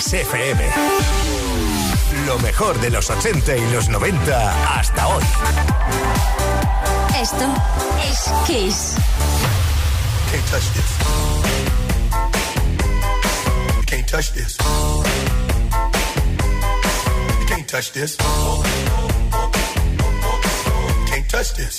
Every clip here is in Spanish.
Kiss FM. Lo mejor de los 80 y los 90 hasta hoy. Esto es Kiss. Can't touch this. You can't touch this. You can't touch this. You can't touch this.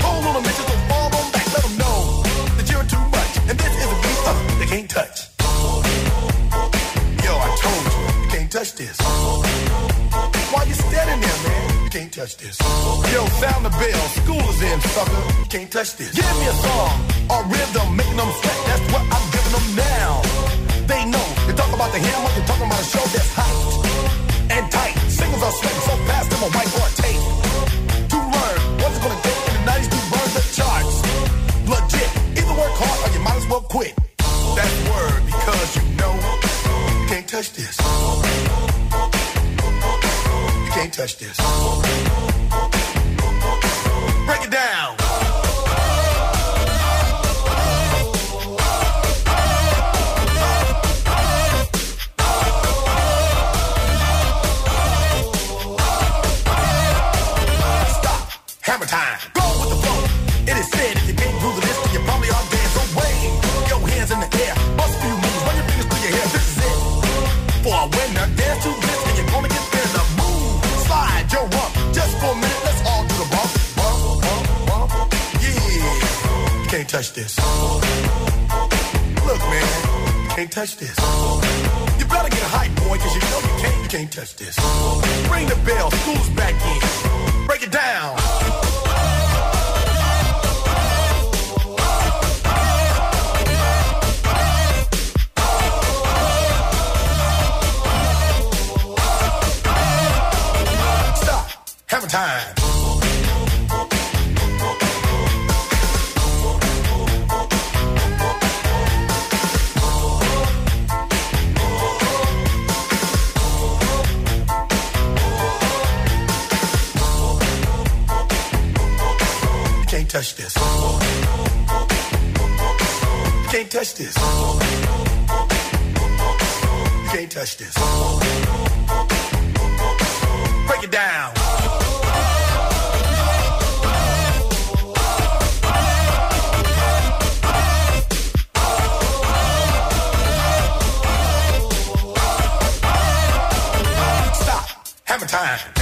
Touch this. Why you standing there, man? You can't touch this. Yo, sound the bell. School is in, sucker. You can't touch this. Give me a song or rhythm, making them sweat. That's what I'm giving them now. They know. You talk about the hammer, you're talking about a show that's hot and tight. Singles are sweating so fast, I'm a whiteboard tape. To learn what's it gonna take in the 90s to burn the charts. Legit. Either work hard or you might as well quit. That word because you know you can't touch this. Touch this. Touch this. You can't touch this. Break it down. Stop. Hammer. Time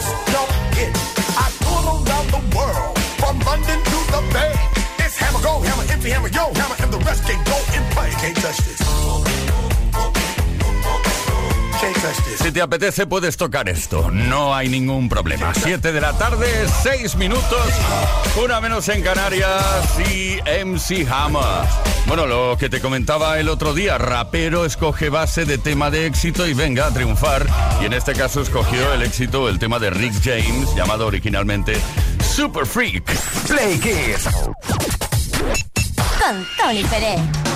just don't hit? I tour around the world from London to the Bay. It's hammer go, hammer empty, hammer yo, hammer and the rest can go and play. Can't touch this. Si te apetece puedes tocar esto, no hay ningún problema. 7 de la tarde, 6 minutos, una menos en Canarias y MC Hammer. Bueno, lo que te comentaba el otro día, rapero escoge base de tema de éxito y venga a triunfar. Y en este caso escogió el éxito, el tema de Rick James, llamado originalmente Super Freak. Play Kiss. Con Tony Pérez.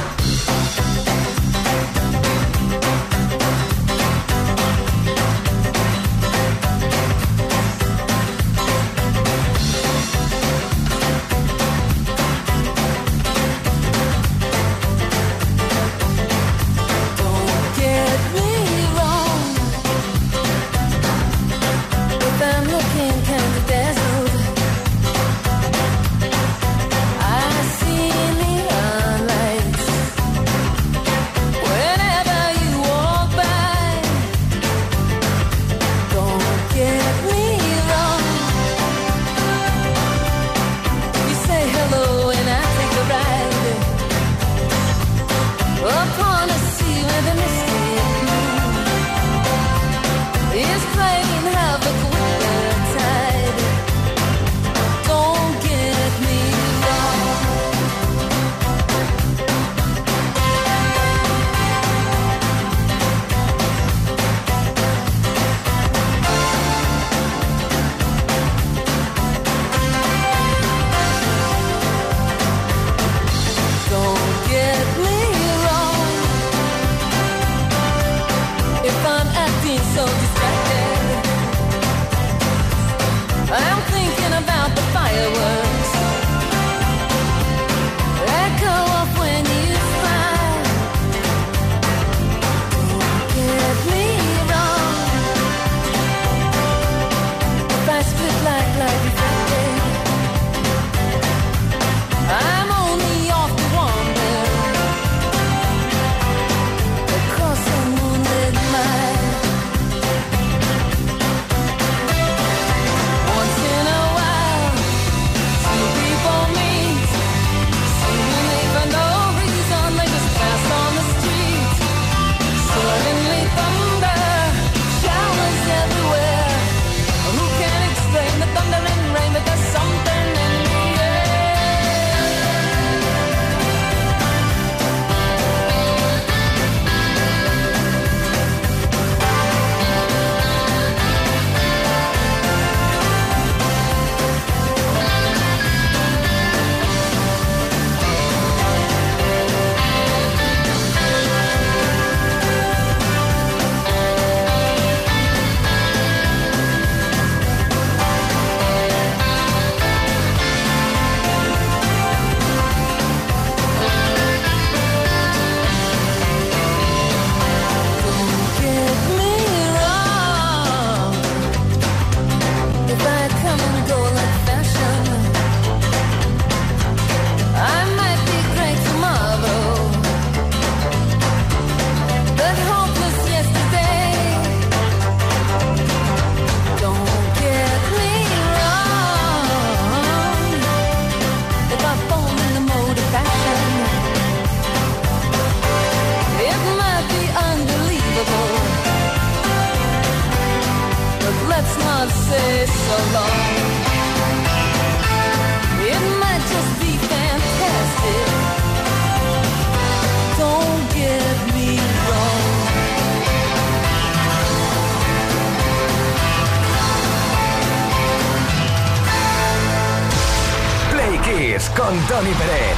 Con Tony Pérez.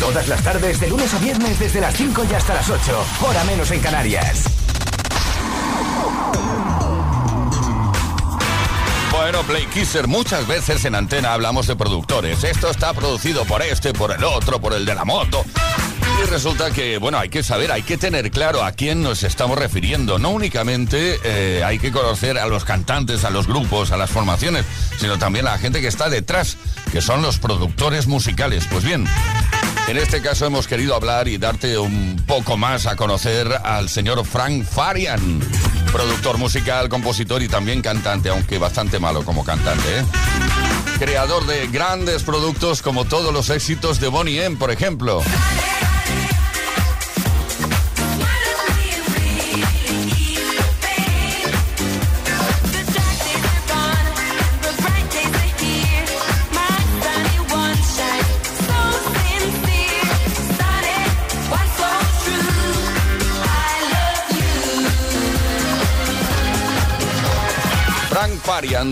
Todas las tardes, de lunes a viernes, desde las 5 y hasta las 8, hora menos en Canarias. Bueno, Play Kisser, muchas veces en antena hablamos de productores. Esto está producido por este, por el otro, por el de la moto. Y resulta que, bueno, hay que saber, hay que tener claro a quién nos estamos refiriendo. No únicamente eh, hay que conocer a los cantantes, a los grupos, a las formaciones, sino también a la gente que está detrás, que son los productores musicales. Pues bien, en este caso hemos querido hablar y darte un poco más a conocer al señor Frank Farian, productor musical, compositor y también cantante, aunque bastante malo como cantante. ¿eh? Creador de grandes productos como todos los éxitos de Bonnie M, por ejemplo.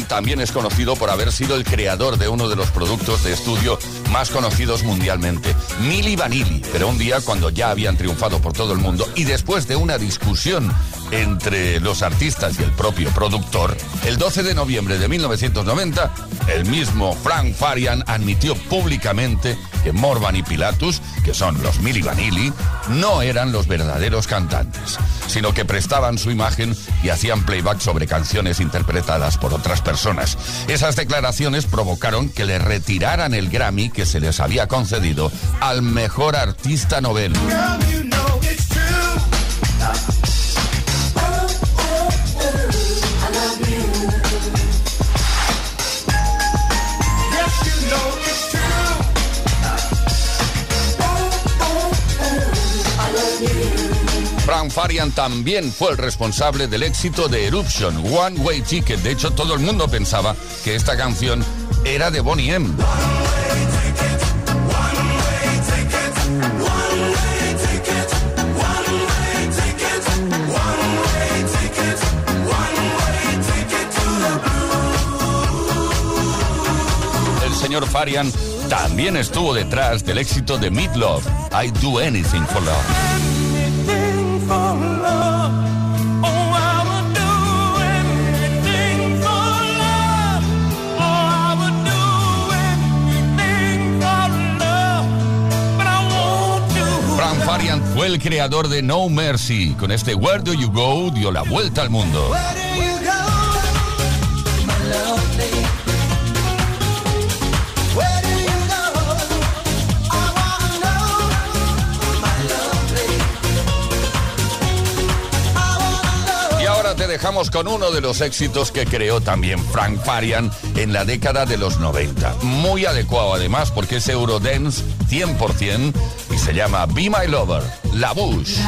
También es conocido por haber sido el creador de uno de los productos de estudio más conocidos mundialmente, Milli Vanilli. Pero un día, cuando ya habían triunfado por todo el mundo y después de una discusión entre los artistas y el propio productor, el 12 de noviembre de 1990, el mismo Frank Farian admitió públicamente que Morvan y Pilatus, que son los Milli Vanilli, no eran los verdaderos cantantes, sino que prestaban su imagen y hacían playback sobre canciones interpretadas por otras personas. Esas declaraciones provocaron que le retiraran el Grammy que se les había concedido al mejor artista novel. Farian también fue el responsable del éxito de Eruption, One Way Ticket. De hecho, todo el mundo pensaba que esta canción era de Bonnie M. El señor Farian también estuvo detrás del éxito de Meatloaf, I Do Anything for Love. Fue el creador de No Mercy. Con este Where Do You Go dio la vuelta al mundo. Con uno de los éxitos que creó también Frank Farian en la década de los 90. Muy adecuado además porque es Eurodance 100% y se llama Be My Lover, La Bush.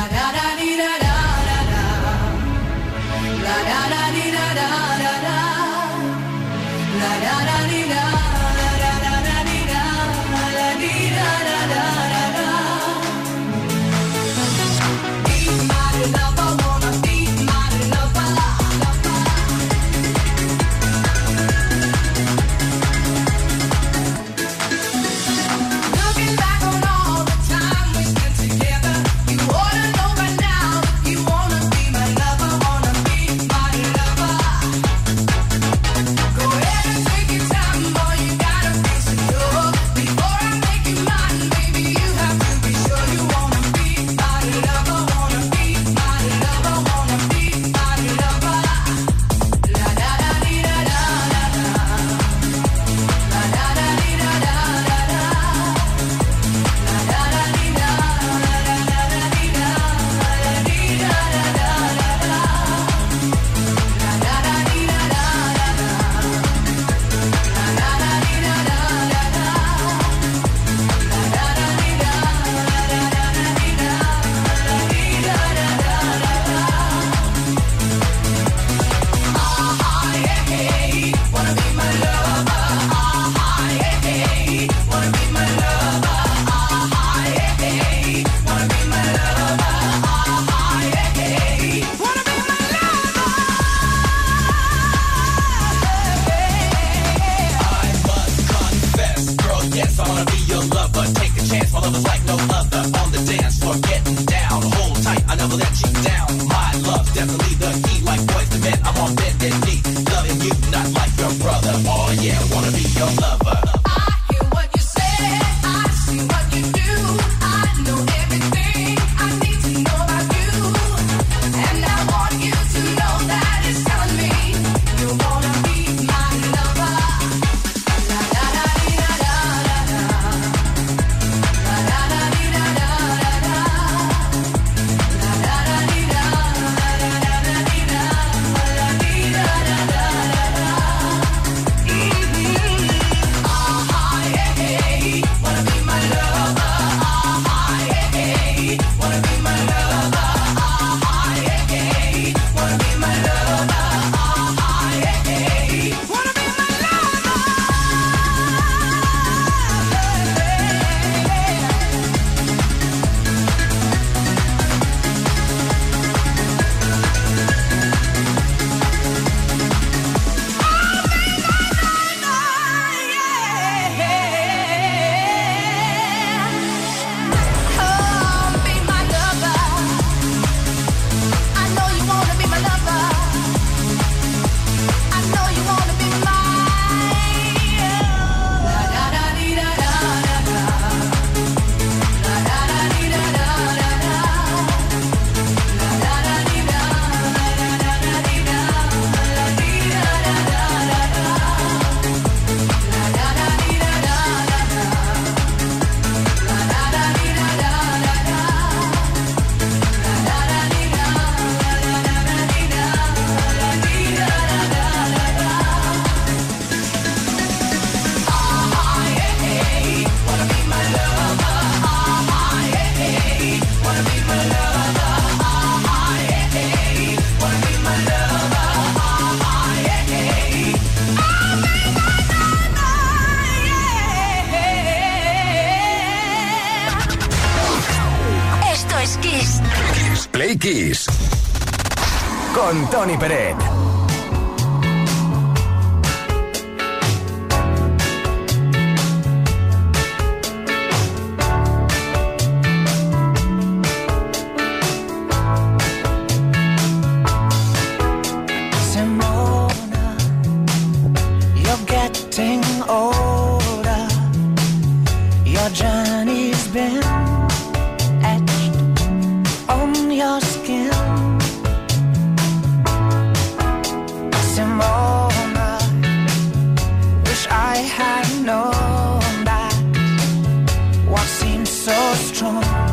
说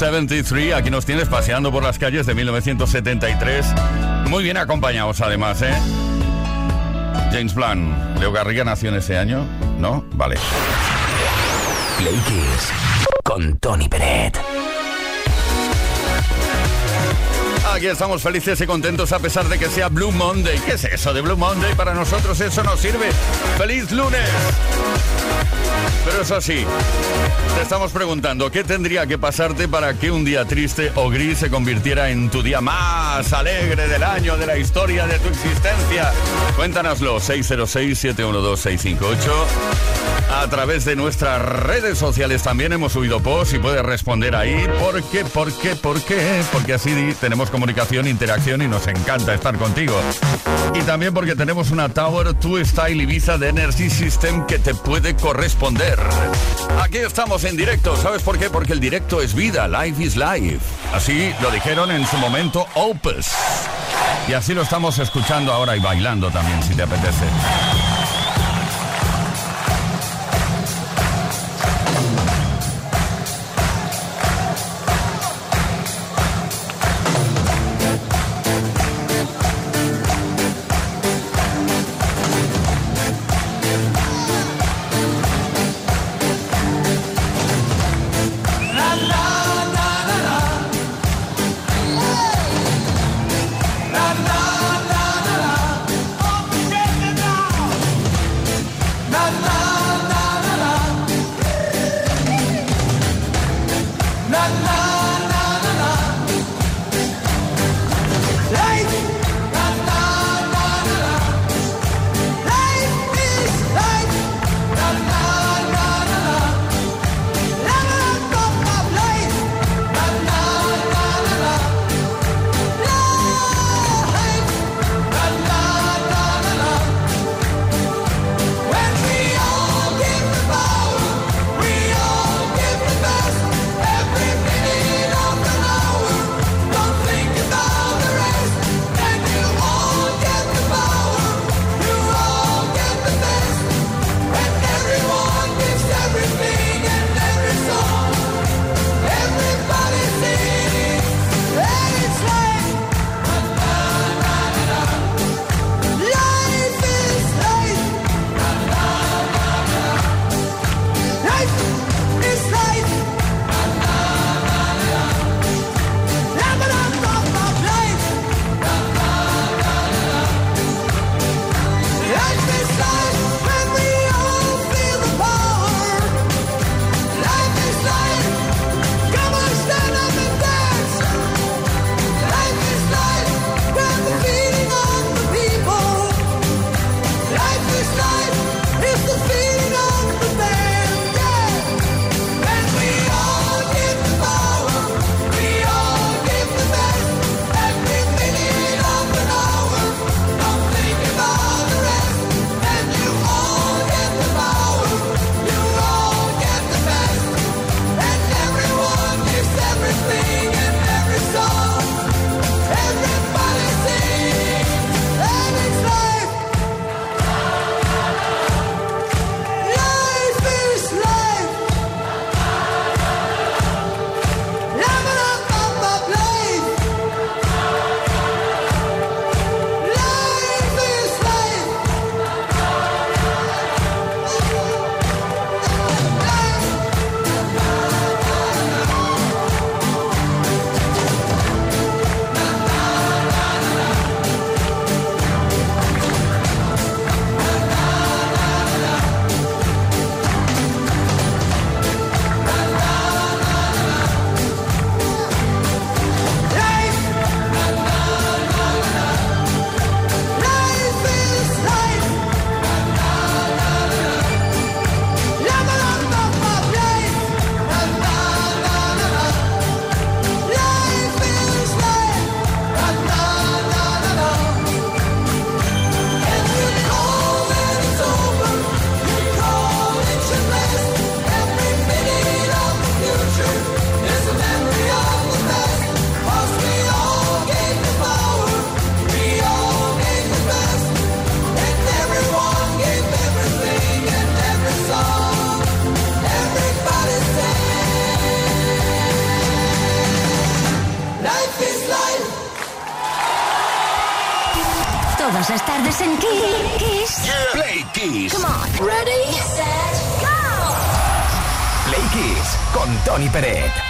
1973. Aquí nos tienes paseando por las calles de 1973. Muy bien acompañados además, ¿eh? James Blunt. Leo Garriga nació en ese año, ¿no? Vale. Con Tony. Aquí estamos felices y contentos a pesar de que sea Blue Monday. ¿Qué es eso de Blue Monday? Para nosotros eso nos sirve. ¡Feliz lunes! Pero eso sí, te estamos preguntando, ¿qué tendría que pasarte para que un día triste o gris se convirtiera en tu día más alegre del año, de la historia de tu existencia? Cuéntanoslo, 606-712-658. A través de nuestras redes sociales también hemos subido post y puedes responder ahí. ¿Por qué? ¿Por qué? ¿Por qué? Porque así tenemos comunicación, interacción y nos encanta estar contigo. Y también porque tenemos una Tower 2 Style Ibiza de Energy System que te puede corresponder. Aquí estamos en directo. ¿Sabes por qué? Porque el directo es vida. Life is life. Así lo dijeron en su momento Opus. Y así lo estamos escuchando ahora y bailando también, si te apetece. Las tardes en Kiss. Play Kiss. Come on. Ready, set, go. Play Kiss con Tony Peret.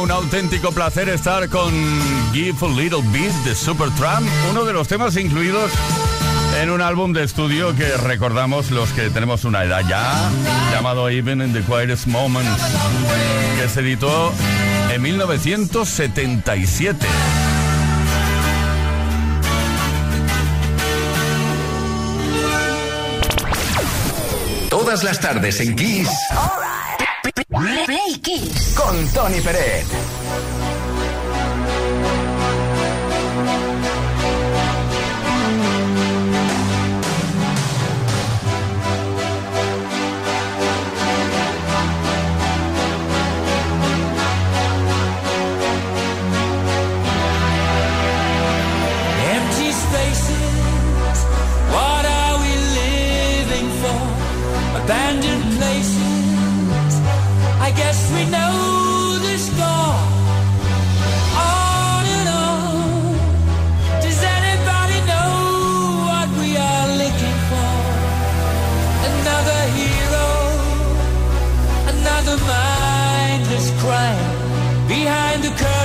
un auténtico placer estar con Give a Little Bit de Supertramp, uno de los temas incluidos en un álbum de estudio que recordamos los que tenemos una edad ya, llamado Even in the Quietest Moments, que se editó en 1977. Todas las tardes en Kiss. Con Tony Pérez. behind the curtain.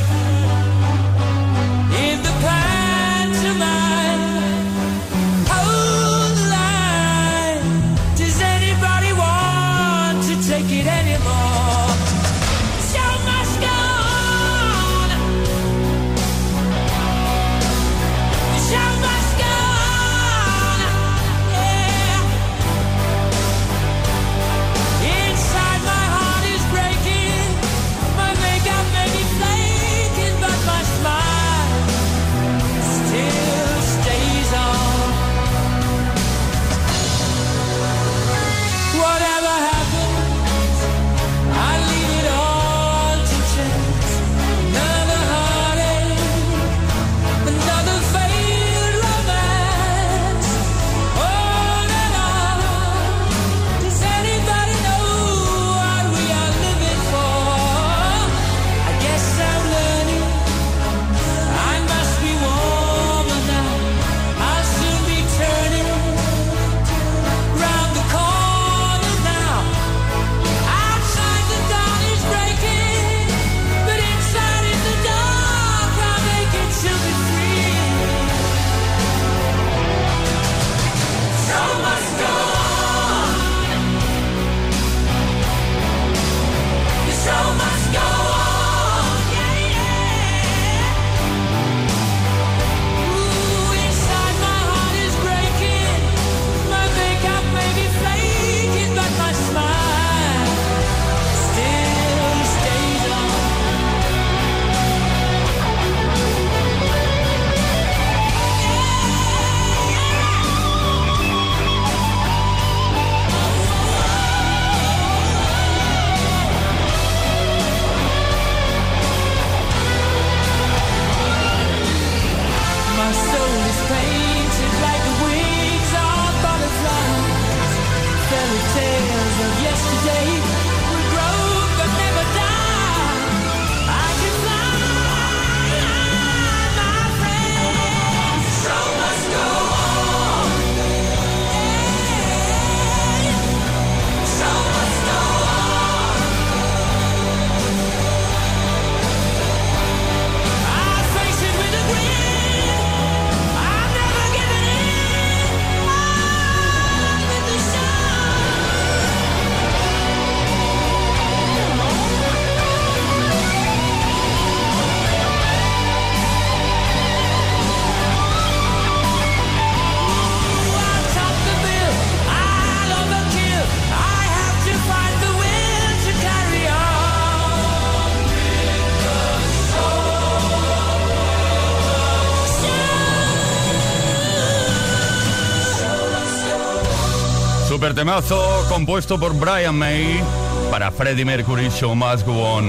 Super temazo compuesto por Brian May para Freddie Mercury Show Must Go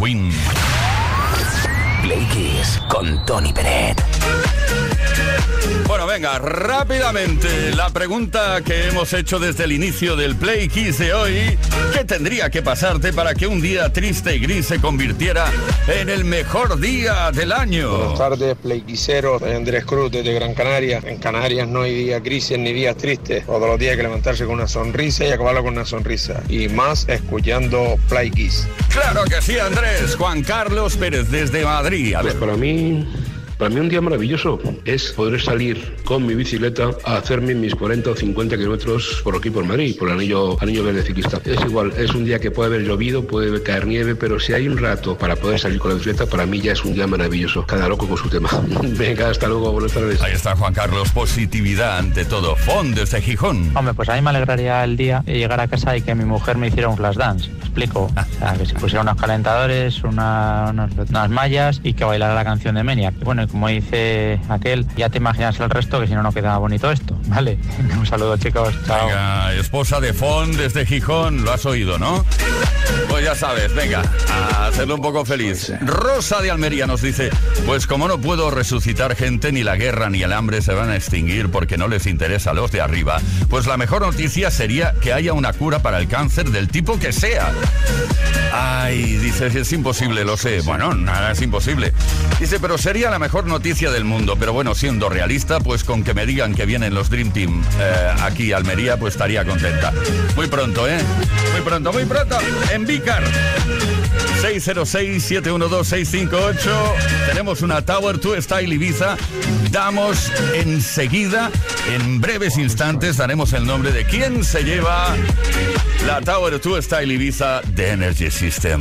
Queen. Play Kiss con Tony Peret. Bueno, venga, rápidamente la pregunta que hemos hecho desde el inicio del Play Kiss de hoy. ¿Qué tendría que pasarte para que un día triste y gris se convirtiera en el mejor día del año? Buenas tardes, playquiseros. Soy Andrés Cruz desde Gran Canaria. En Canarias no hay días grises ni días tristes. Todos los días hay que levantarse con una sonrisa y acabarlo con una sonrisa. Y más escuchando Play Kiss. Claro que sí, Andrés. Juan Carlos Pérez desde Madrid. A Pues para mí, para mí un día maravilloso es poder salir con mi bicicleta a hacerme mis 40 o 50 kilómetros por aquí por Madrid, por el anillo, anillo verde ciclista. Es igual, es un día que puede haber llovido, puede caer nieve, pero si hay un rato para poder salir con la bicicleta, para mí ya es un día maravilloso. Cada loco con su tema. Venga, hasta luego, buenas tardes. ahí está Juan Carlos. Positividad ante todo. Fon desde Gijón. Hombre, pues a mí me alegraría el día de llegar a casa y que mi mujer me hiciera un flash dance. ¿Me explico? O sea, que se pusiera unos calentadores, una- unos- unas mallas y que bailara la canción de Menia. Y bueno, como dice aquel, ya te imaginas el resto, que si no, no queda bonito esto. Vale. Un saludo, chicos. Chao. Venga, esposa de Fon desde Gijón, lo has oído, ¿no? Pues ya sabes, venga, a hacerlo un poco feliz. Rosa de Almería nos dice, pues como no puedo resucitar gente, ni la guerra ni el hambre se van a extinguir porque no les interesa a los de arriba, pues la mejor noticia sería que haya una cura para el cáncer del tipo que sea. Ay, dice, es imposible, lo sé. Bueno, nada es imposible. Dice, pero sería la mejor noticia del mundo. Pero bueno, siendo realista, pues con que me digan que vienen los Dream Team eh, aquí Almería, pues estaría contenta. Muy pronto, ¿eh? Muy pronto, muy pronto. En Vícar. 606-712-658. Tenemos una Tower 2 Style Ibiza. Damos enseguida, en breves instantes, daremos el nombre de quién se lleva la Tower 2 Style Ibiza de Energy System.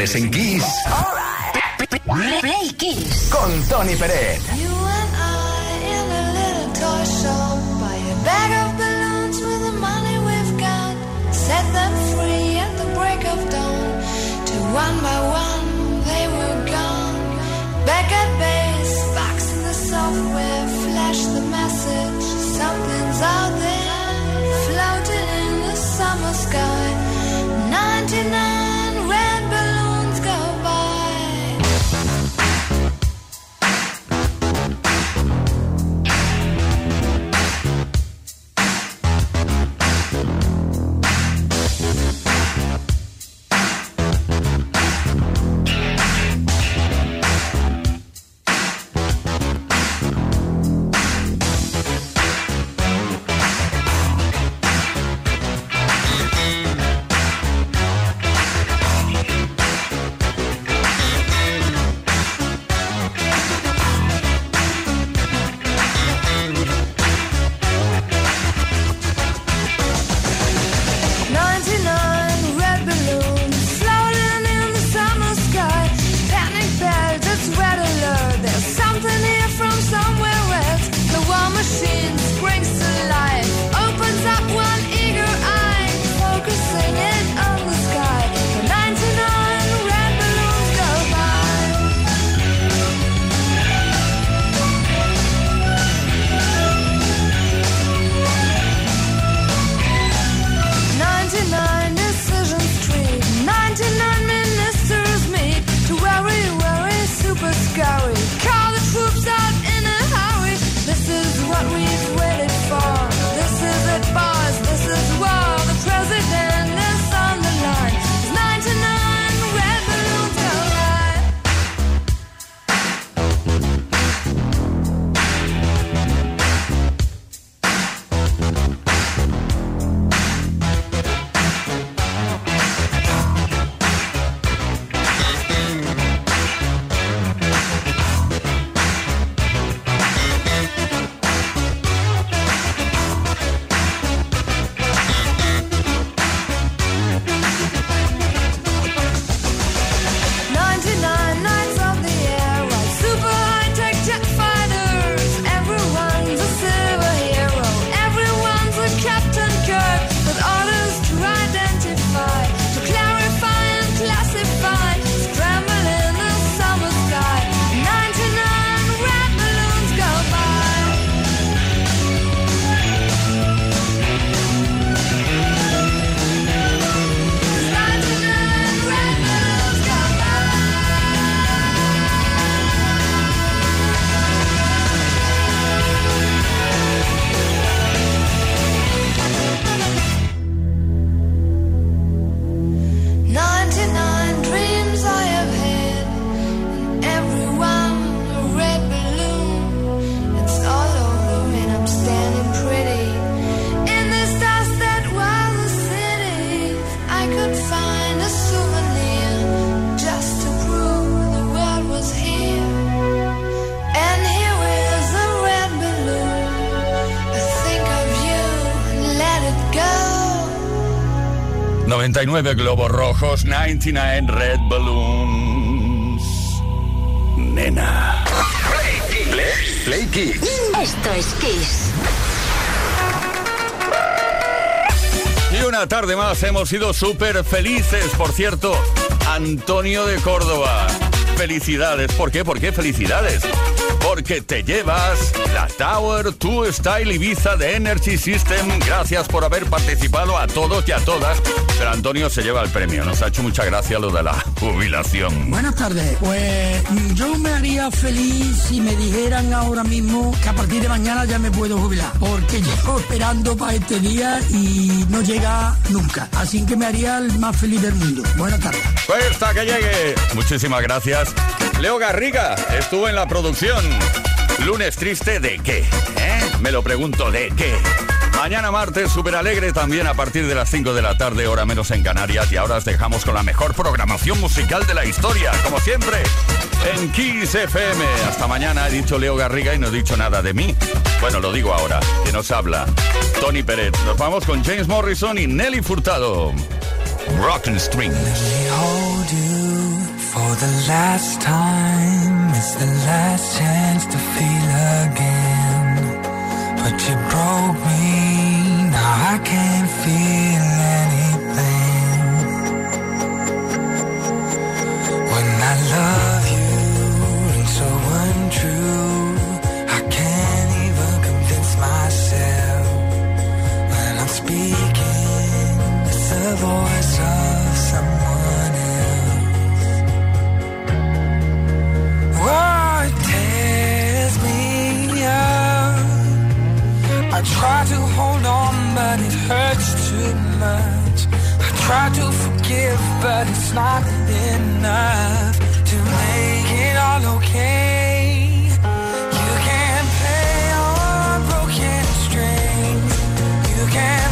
Tardes en Kiss. Play Kiss. Con Tony Peret. 99 globos rojos, 99 red balloons. Nena. Play, Play- Play Kiss. Esto es Kiss. Y una tarde más hemos sido súper felices. Por cierto, Antonio de Córdoba. Felicidades. ¿Por qué? ¿Por qué felicidades? Porque te llevas la Tower 2 Style Ibiza de Energy System. Gracias por haber participado a todos y a todas. Pero Antonio se lleva el premio. Nos ha hecho mucha gracia lo de la jubilación. Buenas tardes. Pues yo me haría feliz si me dijeran ahora mismo que a partir de mañana ya me puedo jubilar. Porque llevo esperando para este día y no llega nunca. Así que me haría el más feliz del mundo. Buenas tardes. Pues hasta que llegue. Muchísimas gracias. Leo Garriga estuvo en la producción. Lunes triste de qué? ¿Eh? Me lo pregunto de qué. Mañana martes, súper alegre también a partir de las 5 de la tarde, hora menos en Canarias. Y ahora os dejamos con la mejor programación musical de la historia, como siempre, en Kiss FM. Hasta mañana, he dicho Leo Garriga y no he dicho nada de mí. Bueno, lo digo ahora, que nos habla Tony Pérez. Nos vamos con James Morrison y Nelly Furtado. Rock and Strings. For the last time, it's the last chance to feel again. But you broke me, now I can't feel anything. When I love. I try to hold on, but it hurts too much. I try to forgive, but it's not enough to make it all okay. You can't pay on broken strings. You can't.